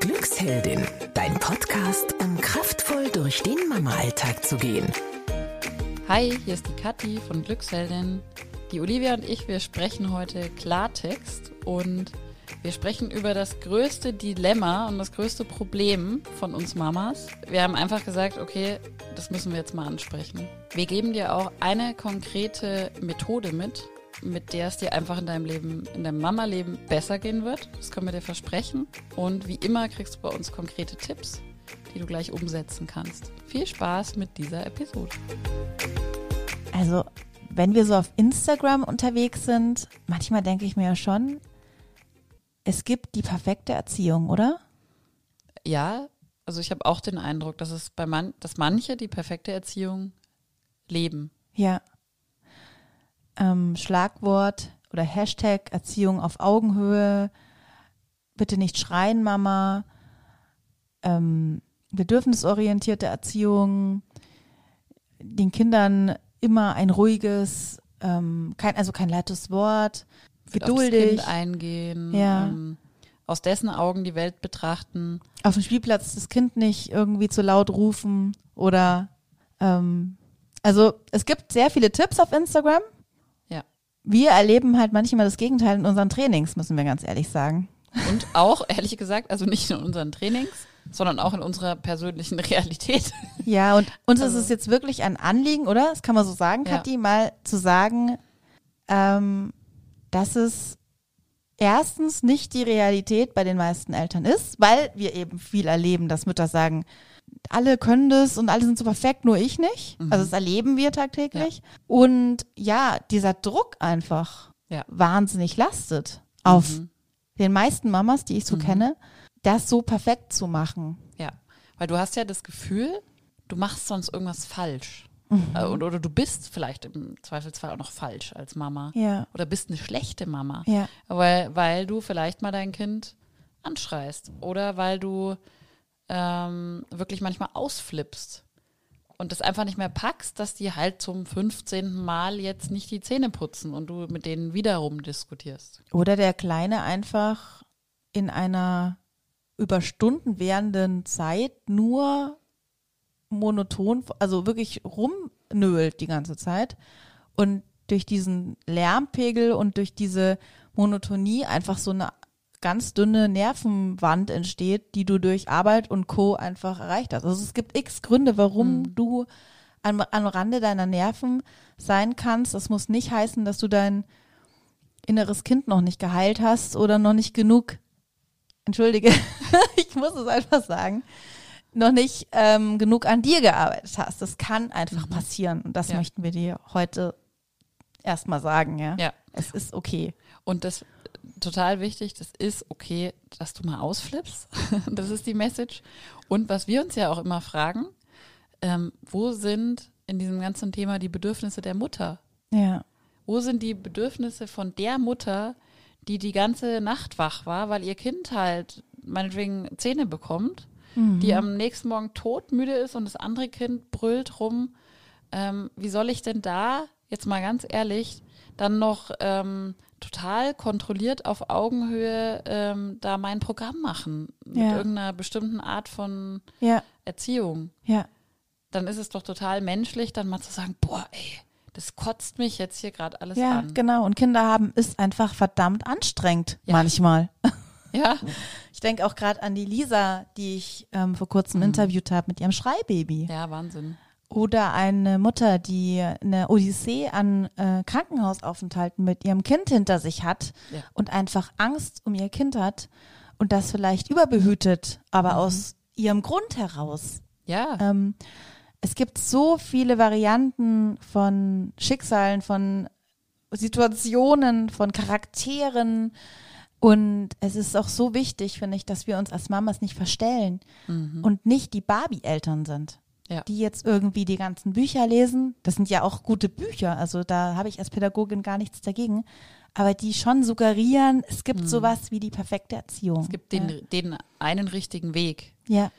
Glücksheldin, dein Podcast, um kraftvoll durch den Mama-Alltag zu gehen. Hi, hier ist die Kathi von Glücksheldin. Die Olivia und ich, wir sprechen heute Klartext und wir sprechen über das größte Dilemma und das größte Problem von uns Mamas. Wir haben einfach gesagt, okay, das müssen wir jetzt mal ansprechen. Wir geben dir auch eine konkrete Methode mit, mit der es dir einfach in deinem Leben, in deinem Mama-Leben besser gehen wird. Das können wir dir versprechen. Und wie immer kriegst du bei uns konkrete Tipps, die du gleich umsetzen kannst. Viel Spaß mit dieser Episode. Also, wenn wir so auf Instagram unterwegs sind, manchmal denke ich mir ja schon, es gibt die perfekte Erziehung, oder? Ja, also ich habe auch den Eindruck, dass es bei man, dass manche die perfekte Erziehung leben. Ja. Ähm, Schlagwort oder Hashtag Erziehung auf Augenhöhe. Bitte nicht schreien, Mama. Ähm, bedürfnisorientierte Erziehung. Den Kindern immer ein ruhiges, ähm, kein, also kein lautes Wort geduldig. Eingehen, ja. ähm, aus dessen Augen die Welt betrachten. Auf dem Spielplatz das Kind nicht irgendwie zu laut rufen oder ähm, also es gibt sehr viele Tipps auf Instagram. Wir erleben halt manchmal das Gegenteil in unseren Trainings, müssen wir ganz ehrlich sagen. Und auch, ehrlich gesagt, also nicht nur in unseren Trainings, sondern auch in unserer persönlichen Realität. Ja, und uns also. ist es jetzt wirklich ein Anliegen, oder? Das kann man so sagen, Kathi, ja. mal zu sagen, ähm, dass es erstens nicht die Realität bei den meisten Eltern ist, weil wir eben viel erleben, dass Mütter sagen, alle können das und alle sind so perfekt, nur ich nicht. Mhm. Also das erleben wir tagtäglich. Ja. Und ja, dieser Druck einfach ja. wahnsinnig lastet auf mhm. den meisten Mamas, die ich so mhm. kenne, das so perfekt zu machen. Ja, weil du hast ja das Gefühl, du machst sonst irgendwas falsch. Mhm. Äh, oder, oder, du bist vielleicht im Zweifelsfall auch noch falsch als Mama. Ja. Oder bist eine schlechte Mama. Ja. Weil, weil du vielleicht mal dein Kind anschreist. Oder weil du ähm, wirklich manchmal ausflippst. Und das einfach nicht mehr packst, dass die halt zum 15. Mal jetzt nicht die Zähne putzen und du mit denen wiederum diskutierst. Oder der Kleine einfach in einer über Stunden währenden Zeit nur monoton, also wirklich rumnölt die ganze Zeit. Und durch diesen Lärmpegel und durch diese Monotonie einfach so eine ganz dünne Nervenwand entsteht, die du durch Arbeit und Co. einfach erreicht hast. Also es gibt x Gründe, warum mhm. du am, am Rande deiner Nerven sein kannst. Das muss nicht heißen, dass du dein inneres Kind noch nicht geheilt hast oder noch nicht genug, entschuldige, ich muss es einfach sagen, noch nicht ähm, genug an dir gearbeitet hast. Das kann einfach mhm. passieren. Und das ja. möchten wir dir heute erstmal sagen, ja. Ja. Es ist okay. Und das total wichtig, das ist okay, dass du mal ausflippst. das ist die Message. Und was wir uns ja auch immer fragen, ähm, wo sind in diesem ganzen Thema die Bedürfnisse der Mutter? Ja. Wo sind die Bedürfnisse von der Mutter, die die ganze Nacht wach war, weil ihr Kind halt meinetwegen Zähne bekommt mhm. die am nächsten Morgen todmüde ist und das andere Kind brüllt rum. Ähm, wie soll ich denn da, jetzt mal ganz ehrlich, dann noch ähm, total kontrolliert auf Augenhöhe ähm, da mein Programm machen mit ja. irgendeiner bestimmten Art von ja. Erziehung. Ja. Dann ist es doch total menschlich, dann mal zu sagen, boah, ey, das kotzt mich jetzt hier gerade alles ja, an. Ja, genau. Und Kinder haben ist einfach verdammt anstrengend ja. manchmal. Ja. Ich denke auch gerade an die Lisa, die ich ähm, vor kurzem mhm. interviewt habe mit ihrem Schreibaby. Ja, Wahnsinn. Oder eine Mutter, die eine Odyssee an äh, Krankenhausaufenthalten mit ihrem Kind hinter sich hat ja. und einfach Angst um ihr Kind hat und das vielleicht überbehütet, aber mhm. aus ihrem Grund heraus. Ja. Ähm, es gibt so viele Varianten von Schicksalen, von Situationen, von Charakteren, und es ist auch so wichtig, finde ich, dass wir uns als Mamas nicht verstellen mhm. und nicht die Barbie-Eltern sind, ja. die jetzt irgendwie die ganzen Bücher lesen. Das sind ja auch gute Bücher, also da habe ich als Pädagogin gar nichts dagegen. Aber die schon suggerieren, es gibt mhm. sowas wie die perfekte Erziehung. Es gibt den, ja. den einen richtigen Weg. Ja.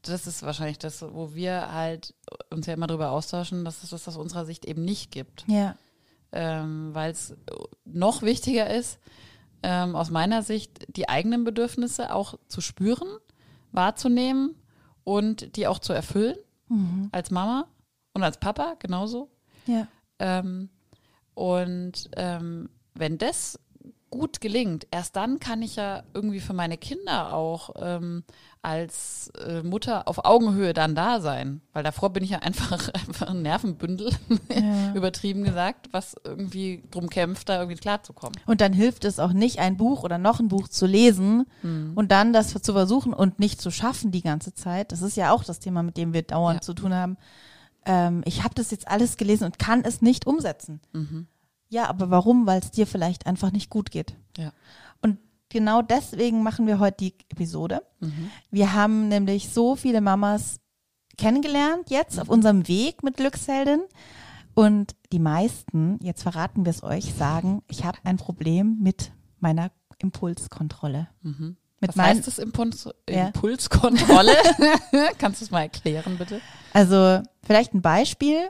Das ist wahrscheinlich das, wo wir halt uns ja immer darüber austauschen, dass es das aus unserer Sicht eben nicht gibt. Ja. Ähm, Weil es noch wichtiger ist, ähm, aus meiner Sicht die eigenen Bedürfnisse auch zu spüren, wahrzunehmen und die auch zu erfüllen als Mama und als Papa genauso. Ja. Ähm, und ähm, wenn das gut gelingt, erst dann kann ich ja irgendwie für meine Kinder auch ähm, als äh, Mutter auf Augenhöhe dann da sein. Weil davor bin ich ja einfach, einfach ein Nervenbündel, Ja. übertrieben gesagt, was irgendwie drum kämpft, da irgendwie klarzukommen. Und dann hilft es auch nicht, ein Buch oder noch ein Buch zu lesen und dann das zu versuchen und nicht zu schaffen die ganze Zeit. Das ist ja auch das Thema, mit dem wir dauernd Ja. zu tun haben. Ähm, ich habe das jetzt alles gelesen und kann es nicht umsetzen. Ja, aber warum? Weil es dir vielleicht einfach nicht gut geht. Ja. Und genau deswegen machen wir heute die Episode. Wir haben nämlich so viele Mamas kennengelernt jetzt auf unserem Weg mit Glücksheldin. Und die meisten, jetzt verraten wir es euch, sagen, ich habe ein Problem mit meiner Impulskontrolle. Mit Was heißt das Impuls Ja. Impulskontrolle? Kannst du es mal erklären, bitte? Also vielleicht ein Beispiel.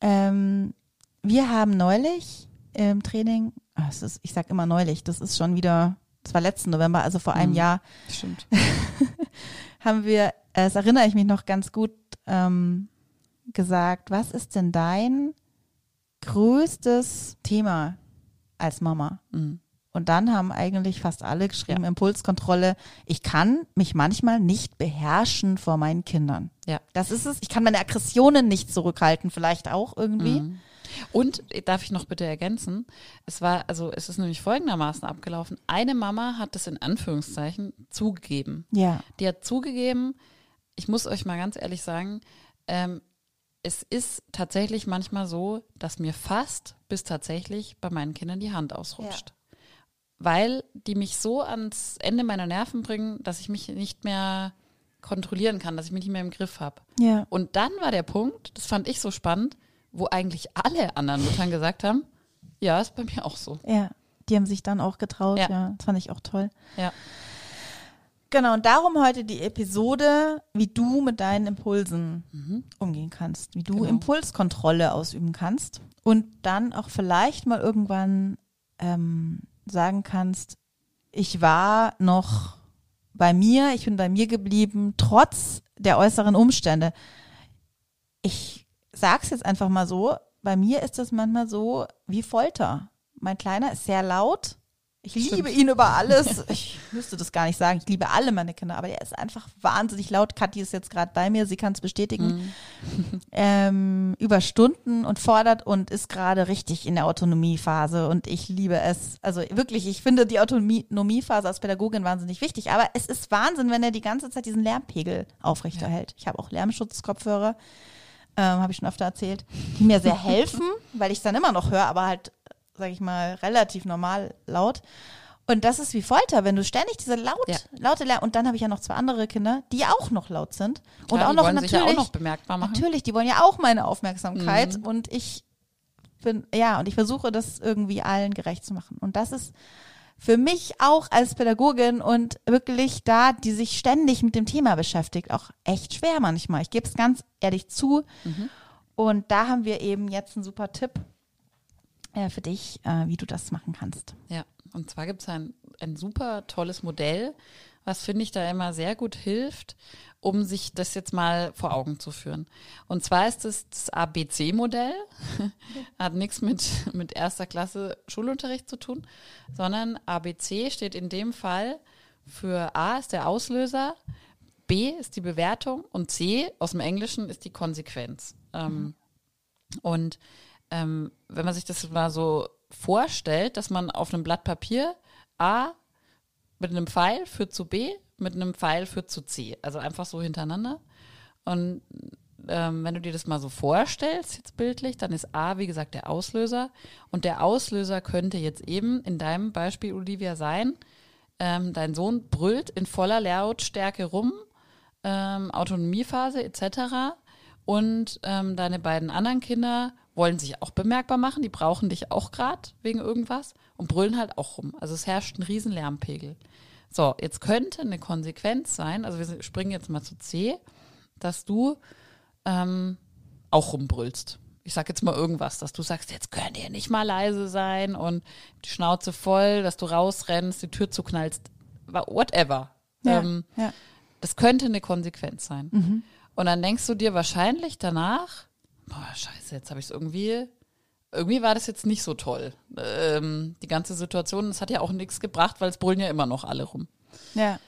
Ähm, wir haben neulich im Training, es ist, ich sag immer neulich, das ist schon wieder, das war letzten November, also vor einem Jahr, Stimmt. haben wir, das erinnere ich mich noch ganz gut, ähm, gesagt, was ist denn dein größtes Thema als Mama? Mhm. Und dann haben eigentlich fast alle geschrieben, Impulskontrolle, ich kann mich manchmal nicht beherrschen vor meinen Kindern. Ja. Das ist es. Ich kann meine Aggressionen nicht zurückhalten, vielleicht auch irgendwie. Mhm. Und äh, darf ich noch bitte ergänzen? Es war, also es ist nämlich folgendermaßen abgelaufen. Eine Mama hat das in Anführungszeichen zugegeben. Ja. Die hat zugegeben, ich muss euch mal ganz ehrlich sagen, ähm, es ist tatsächlich manchmal so, dass mir fast bis tatsächlich bei meinen Kindern die Hand ausrutscht. Weil die mich so ans Ende meiner Nerven bringen, dass ich mich nicht mehr kontrollieren kann, dass ich mich nicht mehr im Griff habe. Ja. Und dann war der Punkt, das fand ich so spannend, wo eigentlich alle anderen Müttern gesagt haben, ja, ist bei mir auch so. Ja. Die haben sich dann auch getraut, ja. Ja. Das fand ich auch toll. Ja. Genau, und darum heute die Episode, wie du mit deinen Impulsen umgehen kannst, wie du Genau. Impulskontrolle ausüben kannst und dann auch vielleicht mal irgendwann ähm, sagen kannst, ich war noch bei mir, ich bin bei mir geblieben, trotz der äußeren Umstände. Ich sag's jetzt einfach mal so, bei mir ist das manchmal so wie Folter. Mein Kleiner ist sehr laut. Ich liebe Stimmt. ihn über alles. Ich müsste das gar nicht sagen. Ich liebe alle meine Kinder, aber er ist einfach wahnsinnig laut. Kathi ist jetzt gerade bei mir, sie kann es bestätigen. Ähm, über Stunden und fordert und ist gerade richtig in der Autonomiephase und ich liebe es. Also wirklich, ich finde die Autonomiephase als Pädagogin wahnsinnig wichtig, aber es ist Wahnsinn, wenn er die ganze Zeit diesen Lärmpegel aufrechterhält. Ich habe auch Lärmschutzkopfhörer, ähm, habe ich schon öfter erzählt, die mir sehr helfen, weil ich es dann immer noch höre, aber halt, sage ich mal, relativ normal laut. Und das ist wie Folter, wenn du ständig diese laut, Ja. laute Lärm und dann habe ich ja noch zwei andere Kinder, die auch noch laut sind und Klar, auch die noch natürlich ja auch noch bemerkbar machen. Natürlich, die wollen ja auch meine Aufmerksamkeit Mhm. und ich bin, ja, und ich versuche das irgendwie allen gerecht zu machen. Und das ist für mich auch als Pädagogin und wirklich da, die sich ständig mit dem Thema beschäftigt, auch echt schwer manchmal. Ich gebe es ganz ehrlich zu. Mhm. Und da haben wir eben jetzt einen super Tipp äh, für dich, äh, wie du das machen kannst. Ja, und zwar gibt es ein, ein super tolles Modell, was finde ich da immer sehr gut hilft, um sich das jetzt mal vor Augen zu führen. Und zwar ist es das ABC-Modell, hat nichts mit, mit erster Klasse Schulunterricht zu tun, sondern ABC steht in dem Fall für A ist der Auslöser, B ist die Bewertung und C aus dem Englischen ist die Konsequenz. Ähm, und ähm, wenn man sich das mal so vorstellt, dass man auf einem Blatt Papier A mit einem Pfeil führt zu B, mit einem Pfeil führt zu C. Also einfach so hintereinander. Und ähm, wenn du dir das mal so vorstellst, jetzt bildlich, dann ist A, wie gesagt, der Auslöser. Und der Auslöser könnte jetzt eben in deinem Beispiel, Olivia, sein, ähm, dein Sohn brüllt in voller Lautstärke rum, ähm, Autonomiephase etc. Und ähm, deine beiden anderen Kinder wollen sich auch bemerkbar machen, die brauchen dich auch gerade wegen irgendwas und brüllen halt auch rum. Also es herrscht ein riesen Lärmpegel. So, jetzt könnte eine Konsequenz sein, also wir springen jetzt mal zu C, dass du ähm, auch rumbrüllst ich sag jetzt mal irgendwas, dass du sagst, jetzt könnt ihr nicht mal leise sein und die Schnauze voll, dass du rausrennst, die Tür zuknallst, whatever. Ja, Ähm, ja. das könnte eine Konsequenz sein. Und dann denkst du dir wahrscheinlich danach, boah, scheiße, jetzt habe ich es irgendwie, irgendwie war das jetzt nicht so toll. Ähm, die ganze Situation, das hat ja auch nichts gebracht, weil es brüllen ja immer noch alle rum. ja.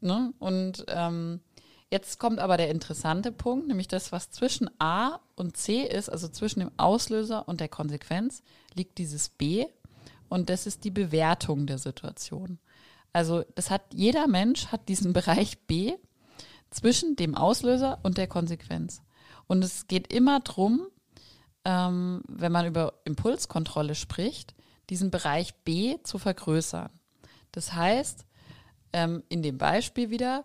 Ne? Und ähm, jetzt kommt aber der interessante Punkt, nämlich das, was zwischen A und C ist, also zwischen dem Auslöser und der Konsequenz, liegt dieses B und das ist die Bewertung der Situation. Also das hat jeder Mensch hat diesen Bereich B zwischen dem Auslöser und der Konsequenz. Und es geht immer drum, ähm, wenn man über Impulskontrolle spricht, diesen Bereich B zu vergrößern. Das heißt, ähm, in dem Beispiel wieder,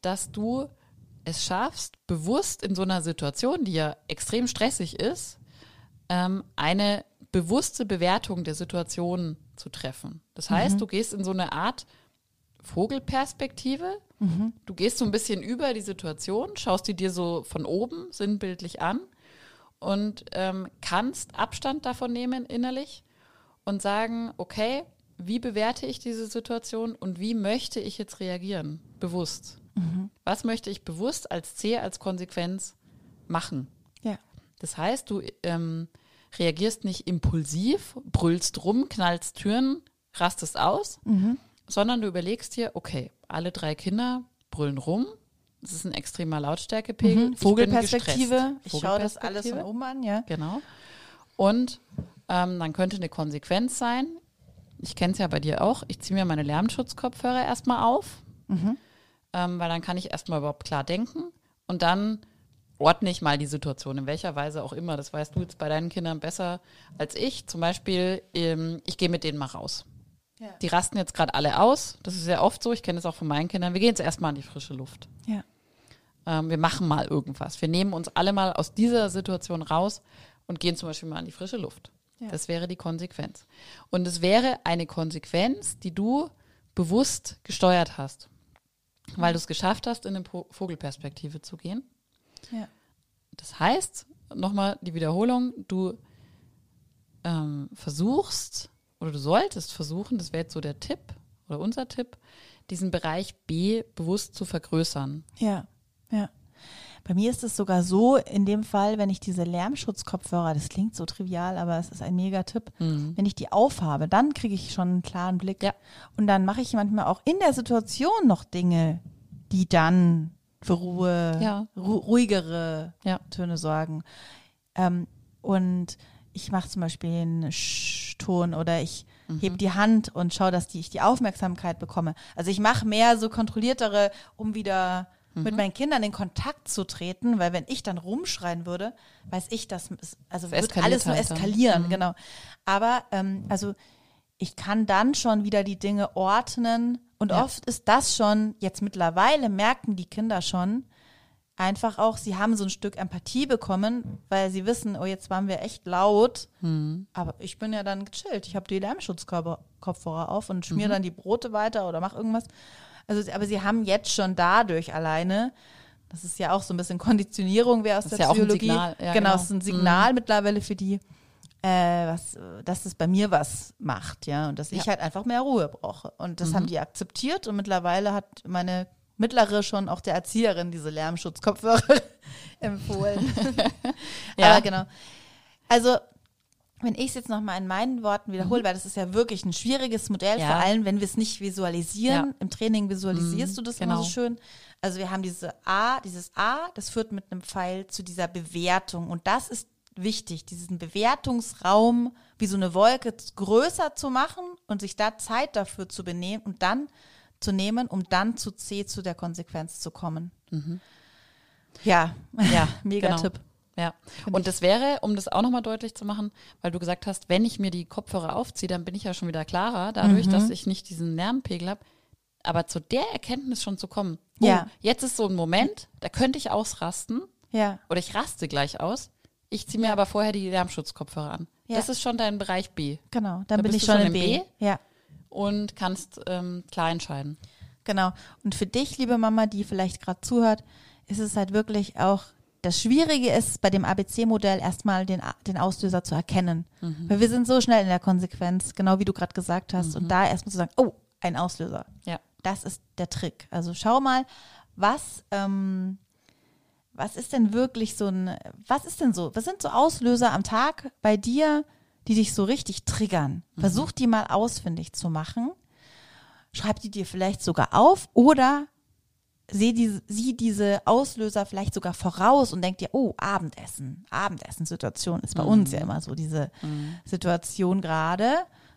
dass du es schaffst, bewusst in so einer Situation, die ja extrem stressig ist, ähm, eine bewusste Bewertung der Situation zu treffen. Das heißt, du gehst in so eine Art Vogelperspektive. Du gehst so ein bisschen über die Situation, schaust die dir so von oben sinnbildlich an und ähm, kannst Abstand davon nehmen innerlich und sagen, okay, wie bewerte ich diese Situation und wie möchte ich jetzt reagieren? Bewusst. Was möchte ich bewusst als C, als Konsequenz machen? Ja. Das heißt, du ähm, reagierst nicht impulsiv, brüllst rum, knallst Türen, rastest aus, sondern du überlegst dir, okay, alle drei Kinder brüllen rum. Das ist ein extremer Lautstärkepegel. Ich bin Vogelperspektive. gestresst. Ich schaue das alles von oben an, ja. Genau. Und ähm, dann könnte eine Konsequenz sein, ich kenne es ja bei dir auch, ich ziehe mir meine Lärmschutzkopfhörer erstmal auf, ähm, weil dann kann ich erstmal überhaupt klar denken und dann ordne ich mal die Situation, in welcher Weise auch immer. Das weißt du jetzt bei deinen Kindern besser als ich. Zum Beispiel, ähm, ich gehe mit denen mal raus. Ja. Die rasten jetzt gerade alle aus. Das ist ja oft so. Ich kenne das auch von meinen Kindern. Wir gehen jetzt erstmal in die frische Luft. Ja. Ähm, wir machen mal irgendwas. Wir nehmen uns alle mal aus dieser Situation raus und gehen zum Beispiel mal in die frische Luft. Ja. Das wäre die Konsequenz. Und es wäre eine Konsequenz, die du bewusst gesteuert hast, weil du es geschafft hast, in eine Vogelperspektive zu gehen. Ja. Das heißt, nochmal die Wiederholung, du ähm, versuchst oder du solltest versuchen, das wäre jetzt so der Tipp oder unser Tipp, diesen Bereich B bewusst zu vergrößern. Ja, ja. Bei mir ist es sogar so, in dem Fall, wenn ich diese Lärmschutzkopfhörer, das klingt so trivial, aber es ist ein Megatipp, wenn ich die aufhabe, dann kriege ich schon einen klaren Blick. Ja. Und dann mache ich manchmal auch in der Situation noch Dinge, die dann für Ruhe, Ja. ru ruhigere Ja. Töne sorgen. Ähm, und ich mache zum Beispiel einen Sch-Ton oder ich hebe die Hand und schaue, dass die, ich die Aufmerksamkeit bekomme. Also ich mache mehr so kontrolliertere, um wieder mit meinen Kindern in Kontakt zu treten, weil wenn ich dann rumschreien würde, weiß ich, dass es, also Es wird alles nur halt dann. eskalieren, genau. Aber ähm, also ich kann dann schon wieder die Dinge ordnen und Ja. oft ist das schon, jetzt mittlerweile merken die Kinder schon, einfach auch, sie haben so ein Stück Empathie bekommen, weil sie wissen, oh, jetzt waren wir echt laut, Hm. aber ich bin ja dann gechillt. Ich habe die Lärmschutzkopfhörer auf und Mhm. schmier dann die Brote weiter oder mach irgendwas. Also, aber sie haben jetzt schon dadurch alleine, das ist ja auch so ein bisschen Konditionierung, wer aus Das der ist ja auch ein Psychologie. Signal, ja, genau, genau. es ist ein Signal mittlerweile für die, äh, was, dass es bei mir was macht, ja, und dass ich Ja. halt einfach mehr Ruhe brauche. Und das Mhm. haben die akzeptiert und mittlerweile hat meine mittlere schon auch der Erzieherin diese Lärmschutzkopfhörer empfohlen. Ja. Aber genau. Also, wenn ich es jetzt nochmal in meinen Worten wiederhole, weil das ist ja wirklich ein schwieriges Modell, Mhm. Ja. vor allem wenn wir es nicht visualisieren. Ja. Im Training visualisierst Mhm, du das genau. immer so schön. Also wir haben diese A, dieses A, das führt mit einem Pfeil zu dieser Bewertung. Und das ist wichtig, diesen Bewertungsraum wie so eine Wolke größer zu machen und sich da Zeit dafür zu benehmen und dann zu nehmen, um dann zu C, zu der Konsequenz zu kommen. Ja, Ja, mega genau. Tipp. Ja, und das wäre, um das auch nochmal deutlich zu machen, weil du gesagt hast, wenn ich mir die Kopfhörer aufziehe, dann bin ich ja schon wieder klarer, dadurch, Mhm. dass ich nicht diesen Lärmpegel habe. Aber zu der Erkenntnis schon zu kommen, oh, Ja. jetzt ist so ein Moment, da könnte ich ausrasten Ja, oder ich raste gleich aus. Ich ziehe mir aber vorher die Lärmschutzkopfhörer an. Ja. Das ist schon dein Bereich B genau. Dann Da bin ich schon schon in im B. B? Ja. Und kannst ähm, klar entscheiden. Genau. Und für dich, liebe Mama, die vielleicht gerade zuhört, ist es halt wirklich auch das Schwierige ist bei dem ABC-Modell erstmal den, den Auslöser zu erkennen. Weil wir sind so schnell in der Konsequenz, genau wie du gerade gesagt hast. Und da erstmal zu sagen, oh, ein Auslöser. Ja. Das ist der Trick. Also schau mal, was, ähm, was ist denn wirklich so ein, was ist denn so, was sind so Auslöser am Tag bei dir, die dich so richtig triggern? Versuch die mal ausfindig zu machen. Schreib die dir vielleicht sogar auf oder seh diese, sieh diese Auslöser vielleicht sogar voraus und denk dir, oh, Abendessen, Abendessenssituation ist bei uns ja immer so diese Situation gerade,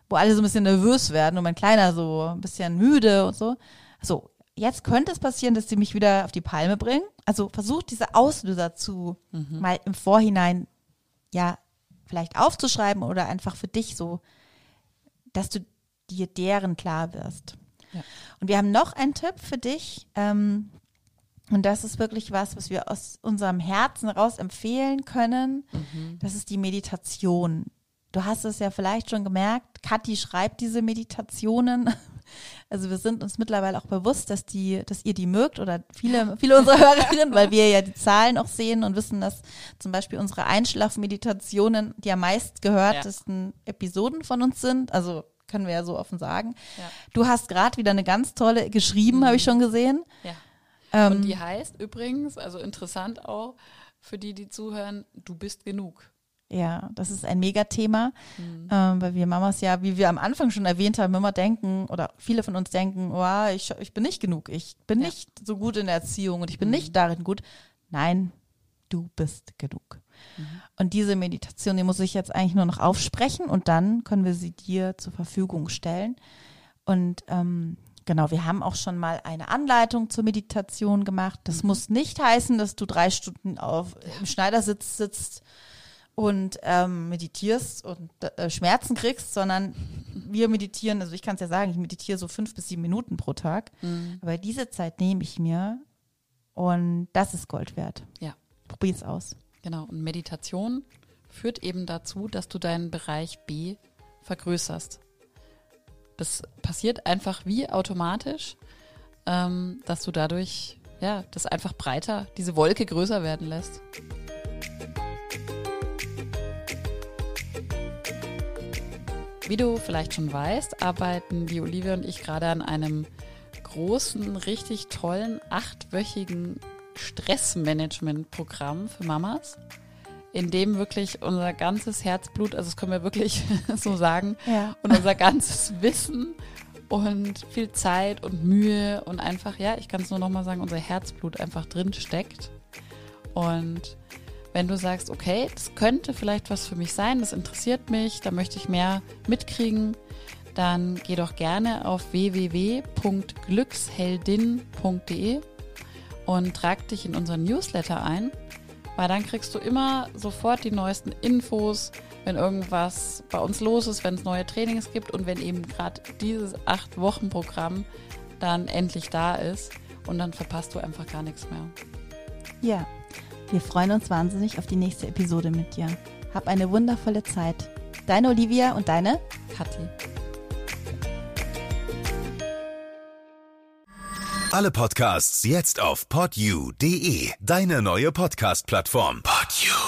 wo alle so ein bisschen nervös werden und mein Kleiner so ein bisschen müde und so. So, jetzt könnte es passieren, dass sie mich wieder auf die Palme bringen. Also versuch diese Auslöser zu mal im Vorhinein ja vielleicht aufzuschreiben oder einfach für dich so, dass du dir deren klar wirst. Ja. Und wir haben noch einen Tipp für dich. Ähm, und das ist wirklich was, was wir aus unserem Herzen raus empfehlen können. Das ist die Meditation. Du hast es ja vielleicht schon gemerkt, Kathi schreibt diese Meditationen. Also wir sind uns mittlerweile auch bewusst, dass die, dass ihr die mögt oder viele, viele unserer Hörerinnen, weil wir ja die Zahlen auch sehen und wissen, dass zum Beispiel unsere Einschlafmeditationen die am meist gehörtesten Episoden von uns sind. Also können wir ja so offen sagen. Ja. Du hast gerade wieder eine ganz tolle geschrieben, habe ich schon gesehen. Ja. Ähm, Und die heißt übrigens, also interessant auch für die, die zuhören, du bist genug. Ja, das ist ein Megathema, ähm, weil wir Mamas ja, wie wir am Anfang schon erwähnt haben, immer denken oder viele von uns denken, oh, ich, ich bin nicht genug, ich bin Ja. nicht so gut in der Erziehung und ich bin nicht darin gut. Nein, du bist genug. Und diese Meditation, die muss ich jetzt eigentlich nur noch aufsprechen und dann können wir sie dir zur Verfügung stellen. Und ähm, genau, wir haben auch schon mal eine Anleitung zur Meditation gemacht. Das muss nicht heißen, dass du drei Stunden auf, im Schneidersitz sitzt und ähm, meditierst und äh, Schmerzen kriegst, sondern wir meditieren, also ich kann es ja sagen, ich meditiere so fünf bis sieben Minuten pro Tag. Aber diese Zeit nehme ich mir und das ist Gold wert. Ja, Probier's aus. genau. Und Meditation führt eben dazu, dass du deinen Bereich B vergrößerst. Das passiert einfach wie automatisch, ähm, dass du dadurch, ja, das einfach breiter, diese Wolke größer werden lässt. Wie du vielleicht schon weißt, arbeiten die Olivia und ich gerade an einem großen, richtig tollen, achtwöchigen Stressmanagement-Programm für Mamas, in dem wirklich unser ganzes Herzblut, also das können wir wirklich so sagen, Ja. und unser ganzes Wissen und viel Zeit und Mühe und einfach, ja, ich kann es nur nochmal sagen, unser Herzblut einfach drin steckt. Und wenn du sagst, okay, das könnte vielleicht was für mich sein, das interessiert mich, da möchte ich mehr mitkriegen, dann geh doch gerne auf www.glücksheldin.de und trag dich in unseren Newsletter ein, weil dann kriegst du immer sofort die neuesten Infos, wenn irgendwas bei uns los ist, wenn es neue Trainings gibt und wenn eben gerade dieses acht Wochen Programm dann endlich da ist und dann verpasst du einfach gar nichts mehr. Ja, wir freuen uns wahnsinnig auf die nächste Episode mit dir. Hab eine wundervolle Zeit. Deine Olivia und deine Kathi. Alle Podcasts jetzt auf podyou.de, deine neue Podcast-Plattform. Podyou.